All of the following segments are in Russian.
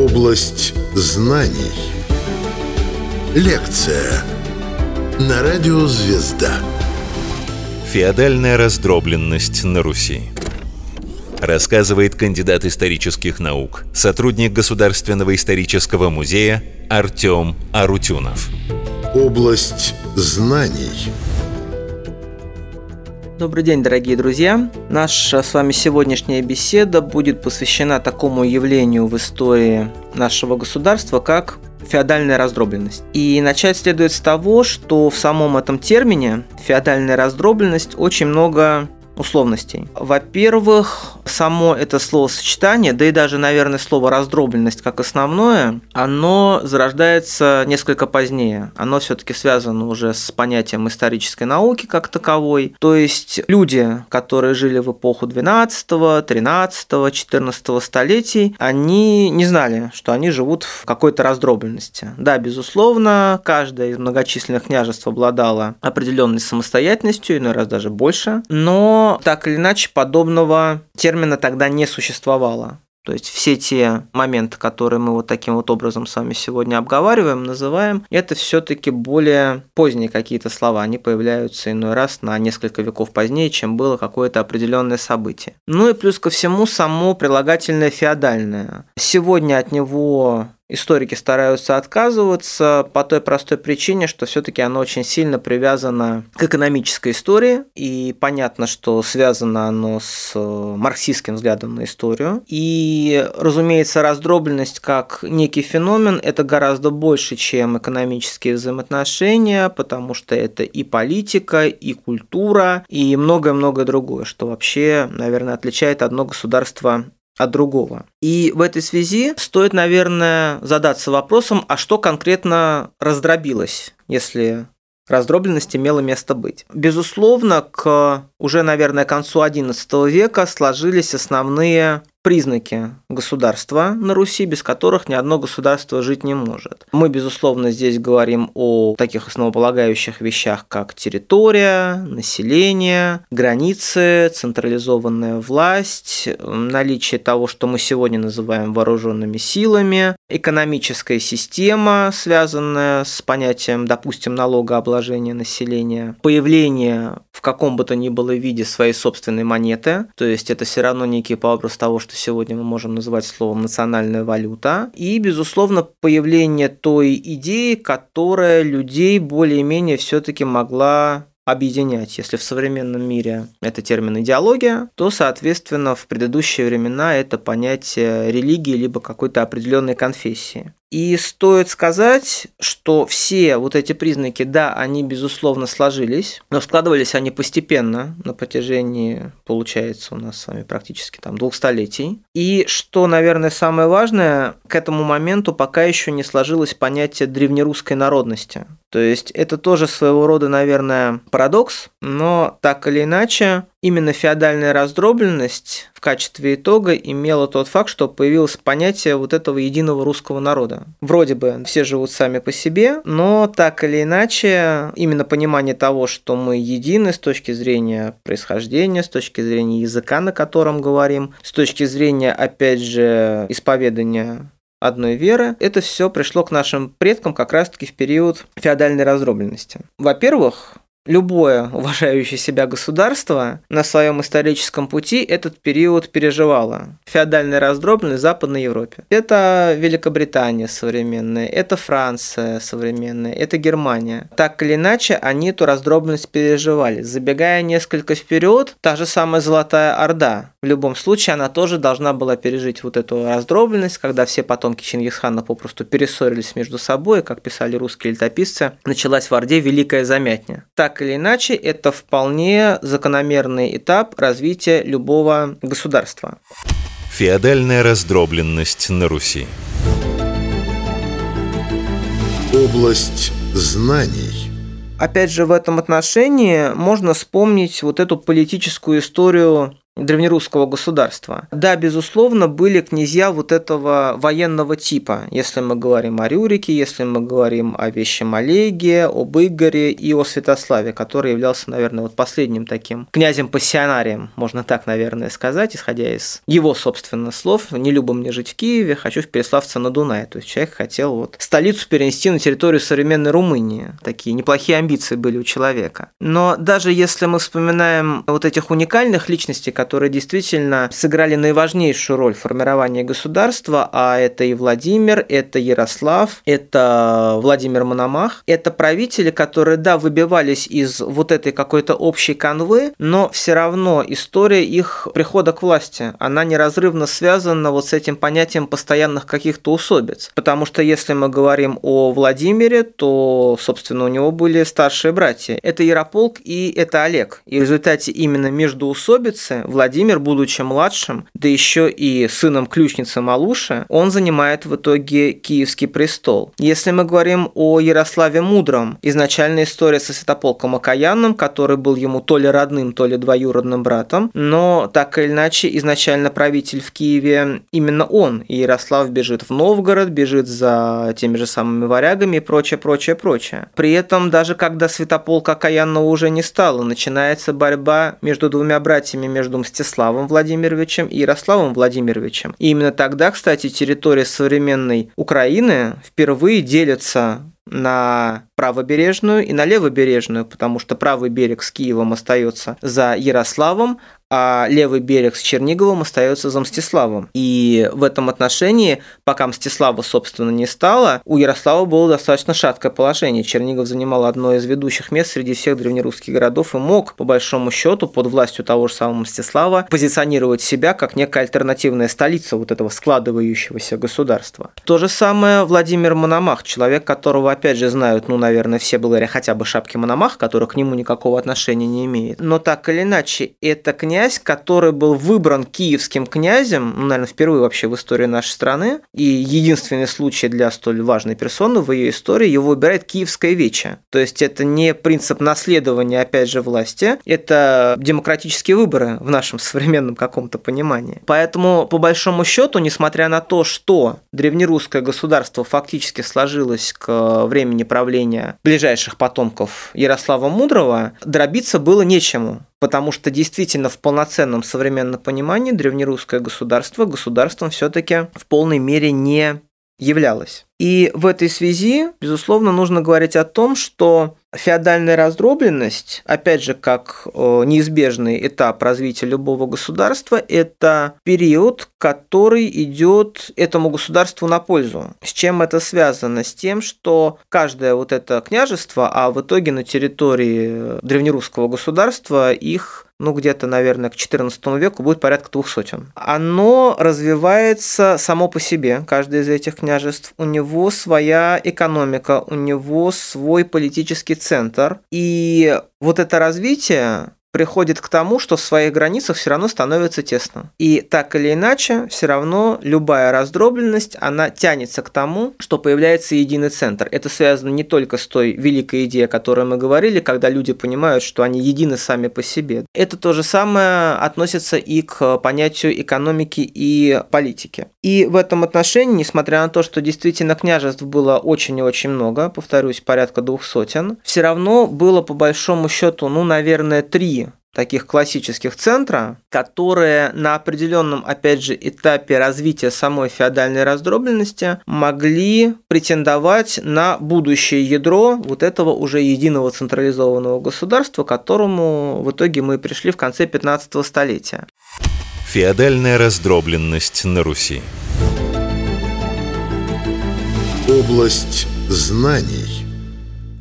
Область знаний. Лекция на радио «Звезда». Феодальная раздробленность на Руси. Рассказывает кандидат исторических наук, сотрудник Государственного исторического музея Артем Арутюнов. Область знаний. Добрый день, дорогие друзья! Наша с вами сегодняшняя беседа будет посвящена такому явлению в истории нашего государства, как феодальная раздробленность. И начать следует с того, что в самом этом термине феодальная раздробленность очень много условностей. Во-первых, само это словосочетание, да и даже, наверное, слово раздробленность как основное, оно зарождается несколько позднее. Оно все-таки связано уже с понятием исторической науки как таковой. То есть люди, которые жили в эпоху 12, 13, 14 столетий, они не знали, что они живут в какой-то раздробленности. Да, безусловно, каждое из многочисленных княжеств обладало определенной самостоятельностью, иной раз даже больше, но так или иначе подобного термина тогда не существовало. То есть все те моменты, которые мы вот таким вот образом с вами сегодня обговариваем, называем, это все-таки более поздние какие-то слова. Они появляются иной раз на несколько веков позднее, чем было какое-то определенное событие. Ну и плюс ко всему само прилагательное феодальное. Сегодня от него историки стараются отказываться по той простой причине, что все-таки оно очень сильно привязано к экономической истории, и понятно, что связано оно с э, марксистским взглядом на историю. И, разумеется, раздробленность как некий феномен – это гораздо больше, чем экономические взаимоотношения, потому что это и политика, и культура, и многое-многое другое, что вообще, наверное, отличает одно государство от другого. И в этой связи стоит, наверное, задаться вопросом, а что конкретно раздробилось, если раздробленность имела место быть. Безусловно, к уже, наверное, концу XI века сложились основные признаки государства на Руси, без которых ни одно государство жить не может. Мы, безусловно, здесь говорим о таких основополагающих вещах, как территория, население, границы, централизованная власть, наличие того, что мы сегодня называем вооруженными силами, экономическая система, связанная с понятием, допустим, налогообложения населения, появление в каком бы то ни было виде своей собственной монеты, то есть это все равно некий образ того, что сегодня мы можем называть словом национальная валюта, и, безусловно, появление той идеи, которая людей более-менее все-таки могла объединять. Если в современном мире это термин идеология, то, соответственно, в предыдущие времена это понятие религии либо какой-то определенной конфессии. И стоит сказать, что все вот эти признаки, да, они, безусловно, сложились, но складывались они постепенно на протяжении, получается, у нас с вами практически там двух столетий. И что, наверное, самое важное, к этому моменту пока еще не сложилось понятие древнерусской народности. То есть это тоже своего рода, наверное, парадокс, но так или иначе, именно феодальная раздробленность в качестве итога имела тот факт, что появилось понятие вот этого единого русского народа. Вроде бы все живут сами по себе, но так или иначе, именно понимание того, что мы едины с точки зрения происхождения, с точки зрения языка, на котором говорим, с точки зрения, опять же, исповедания одной веры, это все пришло к нашим предкам как раз-таки в период феодальной раздробленности. Во-первых, любое уважающее себя государство на своем историческом пути этот период переживало. Феодальная раздробленность в Западной Европе. Это Великобритания современная, это Франция современная, это Германия. Так или иначе, они эту раздробленность переживали. Забегая несколько вперед, та же самая Золотая Орда. В любом случае, она тоже должна была пережить вот эту раздробленность, когда все потомки Чингисхана попросту перессорились между собой, как писали русские летописцы, началась в Орде Великая Замятня. Так так или иначе, это вполне закономерный этап развития любого государства. Феодальная раздробленность на Руси. Область знаний. Опять же, в этом отношении можно вспомнить вот эту политическую историю древнерусского государства. Да, безусловно, были князья вот этого военного типа, если мы говорим о Рюрике, если мы говорим о Вещем Олеге, об Игоре и о Святославе, который являлся, наверное, вот последним таким князем-пассионарием, можно так, наверное, сказать, исходя из его, собственно, слов. «Не любо мне жить в Киеве, хочу в Переславце на Дунае». То есть человек хотел вот столицу перенести на территорию современной Румынии. Такие неплохие амбиции были у человека. Но даже если мы вспоминаем вот этих уникальных личностей, которые действительно сыграли наиважнейшую роль в формировании государства, а это и Владимир, это Ярослав, это Владимир Мономах, это правители, которые, да, выбивались из вот этой какой-то общей канвы, но все равно история их прихода к власти, она неразрывно связана вот с этим понятием постоянных каких-то усобиц. Потому что если мы говорим о Владимире, то, собственно, у него были старшие братья. Это Ярополк и это Олег. И в результате именно между усобицы Владимир, будучи младшим, да еще и сыном ключницы Малуши, он занимает в итоге Киевский престол. Если мы говорим о Ярославе Мудром, изначальная история со Святополком Окаянным, который был ему то ли родным, то ли двоюродным братом, но так или иначе изначально правитель в Киеве именно он. И Ярослав бежит в Новгород, бежит за теми же самыми варягами и прочее, прочее, прочее. При этом даже когда Святополк Окаянного уже не стало, начинается борьба между двумя братьями, между Мстиславом Владимировичем и Ярославом Владимировичем. И именно тогда, кстати, территория современной Украины впервые делится на правобережную и на левобережную, потому что правый берег с Киевом остается за Ярославом, а левый берег с Черниговым остается за Мстиславом. И в этом отношении, пока Мстислава, собственно, не стало, у Ярослава было достаточно шаткое положение. Чернигов занимал одно из ведущих мест среди всех древнерусских городов и мог, по большому счету, под властью того же самого Мстислава, позиционировать себя как некая альтернативная столица вот этого складывающегося государства. То же самое Владимир Мономах, человек, которого, опять же, знают, ну, наверное, все благодаря хотя бы шапке Мономах, который к нему никакого отношения не имеет. Но так или иначе, это князь князь, который был выбран киевским князем, ну, наверное, впервые вообще в истории нашей страны, и единственный случай для столь важной персоны в ее истории, его выбирает Киевское вече. То есть это не принцип наследования, опять же, власти, это демократические выборы в нашем современном каком-то понимании. Поэтому, по большому счету, несмотря на то, что древнерусское государство фактически сложилось к времени правления ближайших потомков Ярослава Мудрого, дробиться было нечему потому что действительно в полноценном современном понимании древнерусское государство государством все-таки в полной мере не являлось. И в этой связи, безусловно, нужно говорить о том, что феодальная раздробленность, опять же, как э, неизбежный этап развития любого государства, это период, который идет этому государству на пользу. С чем это связано? С тем, что каждое вот это княжество, а в итоге на территории древнерусского государства их ну, где-то, наверное, к XIV веку будет порядка двух сотен. Оно развивается само по себе, каждое из этих княжеств. У него своя экономика, у него свой политический центр. И вот это развитие приходит к тому, что в своих границах все равно становится тесно. И так или иначе, все равно любая раздробленность, она тянется к тому, что появляется единый центр. Это связано не только с той великой идеей, о которой мы говорили, когда люди понимают, что они едины сами по себе. Это то же самое относится и к понятию экономики и политики. И в этом отношении, несмотря на то, что действительно княжеств было очень и очень много, повторюсь, порядка двух сотен, все равно было по большому счету, ну, наверное, три таких классических центра, которые на определенном, опять же, этапе развития самой феодальной раздробленности могли претендовать на будущее ядро вот этого уже единого централизованного государства, к которому в итоге мы пришли в конце 15 столетия. Феодальная раздробленность на Руси. Область знаний –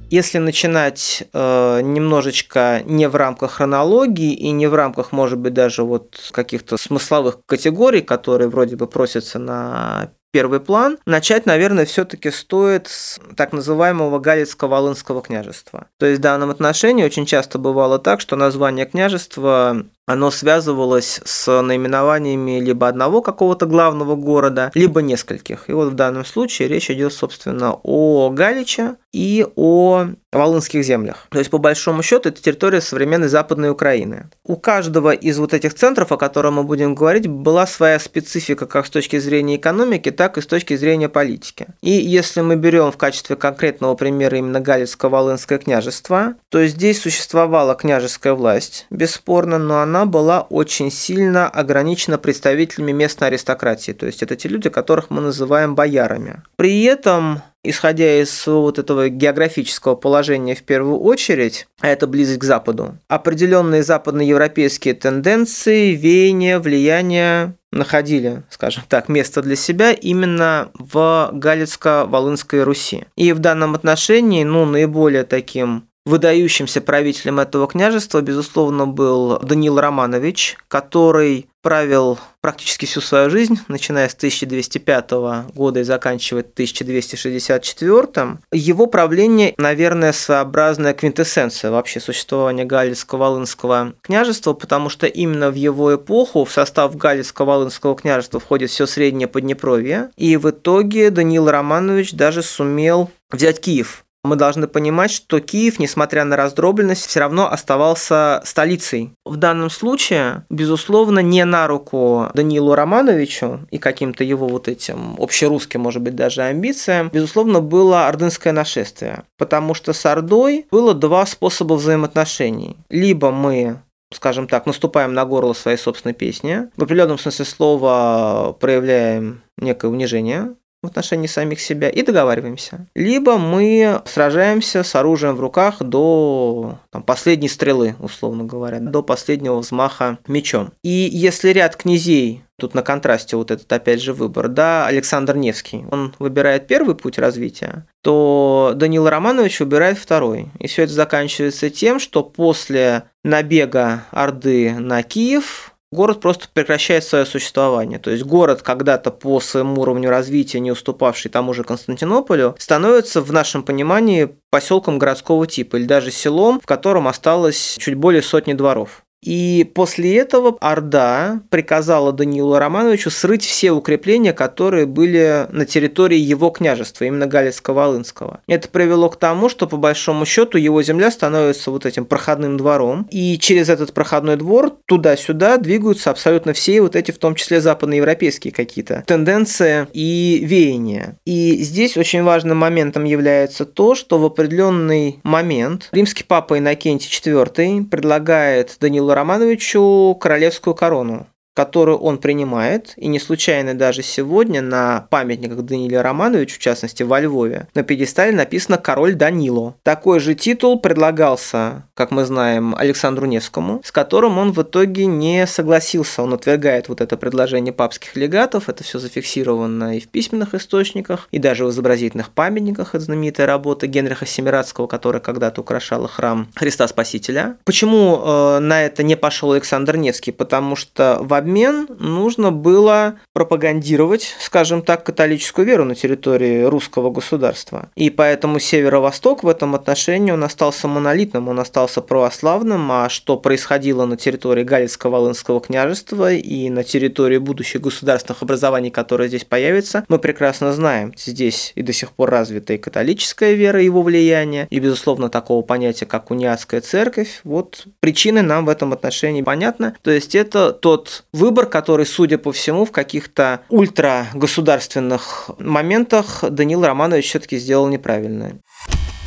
если начинать э, немножечко не в рамках хронологии и не в рамках, может быть, даже вот каких-то смысловых категорий, которые вроде бы просятся на первый план, начать, наверное, все-таки стоит с так называемого Галицко-Волынского княжества. То есть в данном отношении очень часто бывало так, что название княжества оно связывалось с наименованиями либо одного какого-то главного города, либо нескольких. И вот в данном случае речь идет, собственно, о Галиче и о Волынских землях. То есть, по большому счету, это территория современной Западной Украины. У каждого из вот этих центров, о котором мы будем говорить, была своя специфика как с точки зрения экономики, так и с точки зрения политики. И если мы берем в качестве конкретного примера именно Галицко-Волынское княжество, то здесь существовала княжеская власть, бесспорно, но она была очень сильно ограничена представителями местной аристократии. То есть, это те люди, которых мы называем боярами. При этом исходя из вот этого географического положения в первую очередь, а это близость к Западу, определенные западноевропейские тенденции, веяния, влияния находили, скажем так, место для себя именно в Галицко-Волынской Руси. И в данном отношении, ну, наиболее таким выдающимся правителем этого княжества, безусловно, был Даниил Романович, который правил практически всю свою жизнь, начиная с 1205 года и заканчивая 1264. Его правление, наверное, своеобразная квинтэссенция вообще существования Галицко-Волынского княжества, потому что именно в его эпоху в состав Галицко-Волынского княжества входит все среднее Поднепровье, и в итоге Даниил Романович даже сумел взять Киев мы должны понимать, что Киев, несмотря на раздробленность, все равно оставался столицей. В данном случае, безусловно, не на руку Даниилу Романовичу и каким-то его вот этим общерусским, может быть, даже амбициям, безусловно, было ордынское нашествие. Потому что с Ордой было два способа взаимоотношений. Либо мы скажем так, наступаем на горло своей собственной песни, в определенном смысле слова проявляем некое унижение в отношении самих себя и договариваемся. Либо мы сражаемся с оружием в руках до там, последней стрелы, условно говоря, до последнего взмаха мечом. И если ряд князей Тут на контрасте вот этот опять же выбор, да, Александр Невский, он выбирает первый путь развития, то Данил Романович выбирает второй. И все это заканчивается тем, что после набега Орды на Киев город просто прекращает свое существование. То есть город, когда-то по своему уровню развития, не уступавший тому же Константинополю, становится в нашем понимании поселком городского типа или даже селом, в котором осталось чуть более сотни дворов. И после этого Орда приказала Даниилу Романовичу срыть все укрепления, которые были на территории его княжества, именно Галицко-Волынского. Это привело к тому, что по большому счету его земля становится вот этим проходным двором, и через этот проходной двор туда-сюда двигаются абсолютно все вот эти, в том числе западноевропейские какие-то тенденции и веяния. И здесь очень важным моментом является то, что в определенный момент римский папа Иннокентий IV предлагает Данилу Данилу Романовичу королевскую корону которую он принимает, и не случайно даже сегодня на памятниках Даниле Романовичу, в частности во Львове, на пьедестале написано «Король Данило». Такой же титул предлагался, как мы знаем, Александру Невскому, с которым он в итоге не согласился. Он отвергает вот это предложение папских легатов, это все зафиксировано и в письменных источниках, и даже в изобразительных памятниках. Это знаменитая работа Генриха Семирадского, которая когда-то украшала храм Христа Спасителя. Почему э, на это не пошел Александр Невский? Потому что в обмен обмен нужно было пропагандировать, скажем так, католическую веру на территории русского государства. И поэтому Северо-Восток в этом отношении он остался монолитным, он остался православным, а что происходило на территории Галицко-Волынского княжества и на территории будущих государственных образований, которые здесь появятся, мы прекрасно знаем. Здесь и до сих пор развита и католическая вера, его влияние, и, безусловно, такого понятия, как униатская церковь. Вот причины нам в этом отношении понятны. То есть это тот выбор, который, судя по всему, в каких-то ультрагосударственных моментах Данил Романович все-таки сделал неправильно.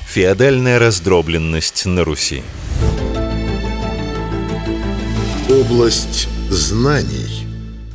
Феодальная раздробленность на Руси. Область знаний.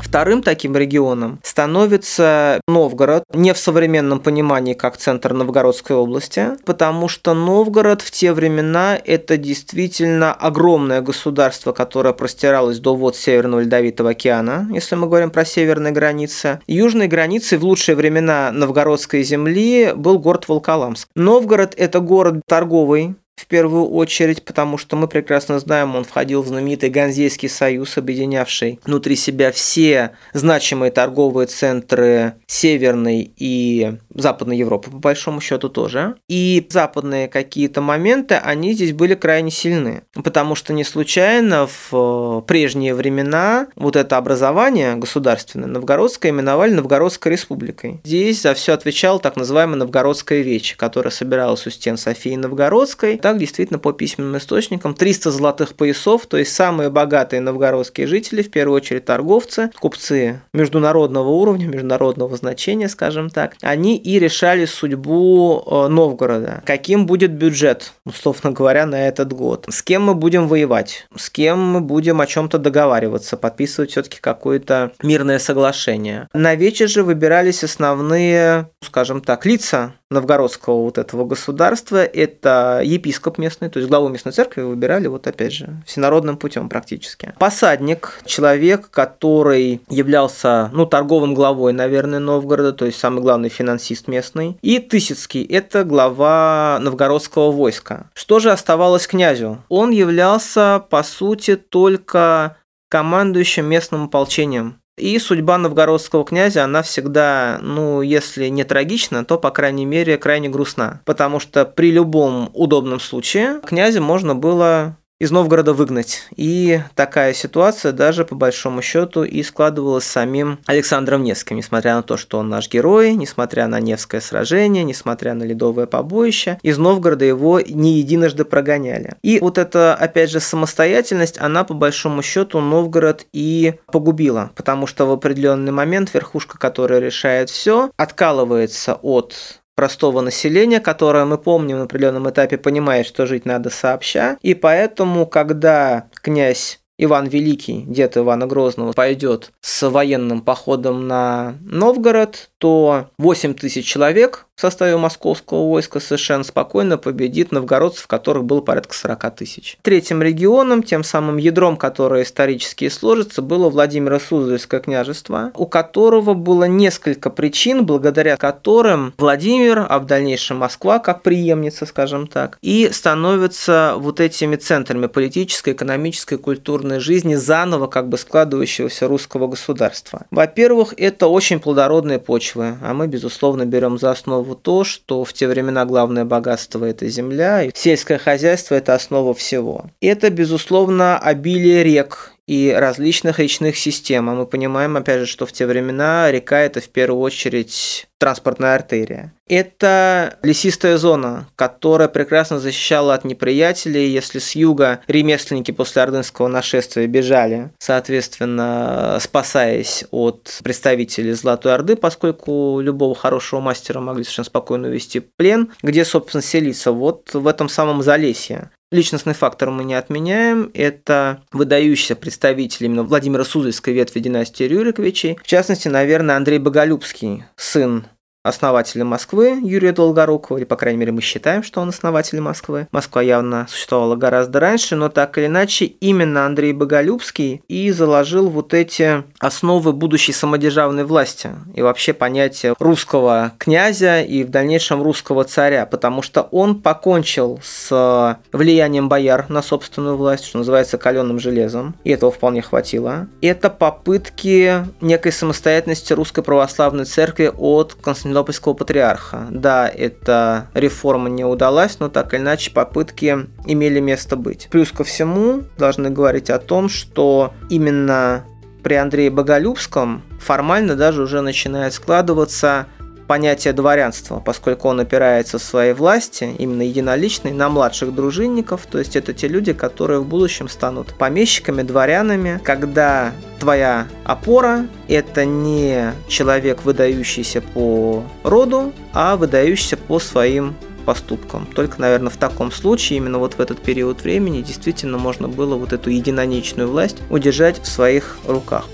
Вторым таким регионом становится Новгород, не в современном понимании как центр Новгородской области, потому что Новгород в те времена это действительно огромное государство, которое простиралось до вод Северного Ледовитого океана, если мы говорим про северные границы. Южной границей в лучшие времена новгородской земли был город Волколамск. Новгород – это город торговый, в первую очередь, потому что мы прекрасно знаем, он входил в знаменитый Ганзейский союз, объединявший внутри себя все значимые торговые центры Северной и Западной Европы, по большому счету тоже. И западные какие-то моменты, они здесь были крайне сильны, потому что не случайно в прежние времена вот это образование государственное новгородское именовали Новгородской республикой. Здесь за все отвечал так называемая Новгородская вечь, которая собиралась у стен Софии Новгородской. Так действительно по письменным источникам 300 золотых поясов, то есть самые богатые новгородские жители, в первую очередь торговцы, купцы международного уровня, международного значения, скажем так, они и решали судьбу э, Новгорода. Каким будет бюджет, условно говоря, на этот год? С кем мы будем воевать? С кем мы будем о чем-то договариваться, подписывать все-таки какое-то мирное соглашение? На вече же выбирались основные, скажем так, лица новгородского вот этого государства. Это епископ местный, то есть главу местной церкви выбирали вот опять же всенародным путем практически. Посадник, человек, который являлся, ну, торговым главой, наверное, Новгорода, то есть самый главный финансист местный. И Тысяцкий – это глава новгородского войска. Что же оставалось князю? Он являлся, по сути, только командующим местным ополчением. И судьба новгородского князя, она всегда, ну, если не трагична, то, по крайней мере, крайне грустна. Потому что при любом удобном случае князя можно было из Новгорода выгнать. И такая ситуация даже по большому счету и складывалась с самим Александром Невским, несмотря на то, что он наш герой, несмотря на Невское сражение, несмотря на ледовое побоище, из Новгорода его не единожды прогоняли. И вот эта, опять же, самостоятельность, она по большому счету Новгород и погубила, потому что в определенный момент верхушка, которая решает все, откалывается от простого населения, которое мы помним на определенном этапе понимает, что жить надо сообща. И поэтому, когда князь Иван Великий, дед Ивана Грозного, пойдет с военным походом на Новгород, то 8 тысяч человек в составе московского войска совершенно спокойно победит новгородцев, которых было порядка 40 тысяч. Третьим регионом, тем самым ядром, которое исторически сложится, было Владимиро Суздальское княжество, у которого было несколько причин, благодаря которым Владимир, а в дальнейшем Москва, как преемница, скажем так, и становятся вот этими центрами политической, экономической, культурной жизни заново как бы складывающегося русского государства. Во-первых, это очень плодородные почвы, а мы, безусловно, берем за основу основу то, что в те времена главное богатство – это земля, и сельское хозяйство – это основа всего. Это, безусловно, обилие рек и различных речных систем. А мы понимаем, опять же, что в те времена река – это в первую очередь транспортная артерия. Это лесистая зона, которая прекрасно защищала от неприятелей. Если с юга ремесленники после ордынского нашествия бежали, соответственно, спасаясь от представителей Золотой Орды, поскольку любого хорошего мастера могли совершенно спокойно увести плен, где, собственно, селиться? Вот в этом самом Залесье. Личностный фактор мы не отменяем. Это выдающийся представитель именно Владимира Суздальской ветви династии Рюриковичей. В частности, наверное, Андрей Боголюбский, сын основателя Москвы Юрия Долгорукова, или, по крайней мере, мы считаем, что он основатель Москвы. Москва явно существовала гораздо раньше, но так или иначе, именно Андрей Боголюбский и заложил вот эти основы будущей самодержавной власти и вообще понятие русского князя и в дальнейшем русского царя, потому что он покончил с влиянием бояр на собственную власть, что называется каленым железом, и этого вполне хватило. Это попытки некой самостоятельности русской православной церкви от Константинополя Константинопольского патриарха. Да, эта реформа не удалась, но так или иначе попытки имели место быть. Плюс ко всему, должны говорить о том, что именно при Андрее Боголюбском формально даже уже начинает складываться понятие дворянства, поскольку он опирается в своей власти, именно единоличной, на младших дружинников, то есть это те люди, которые в будущем станут помещиками, дворянами, когда твоя опора – это не человек, выдающийся по роду, а выдающийся по своим поступкам. Только, наверное, в таком случае, именно вот в этот период времени, действительно можно было вот эту единоличную власть удержать в своих руках.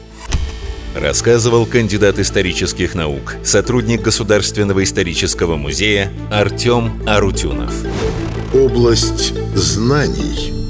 Рассказывал кандидат исторических наук, сотрудник Государственного исторического музея Артем Арутюнов. Область знаний –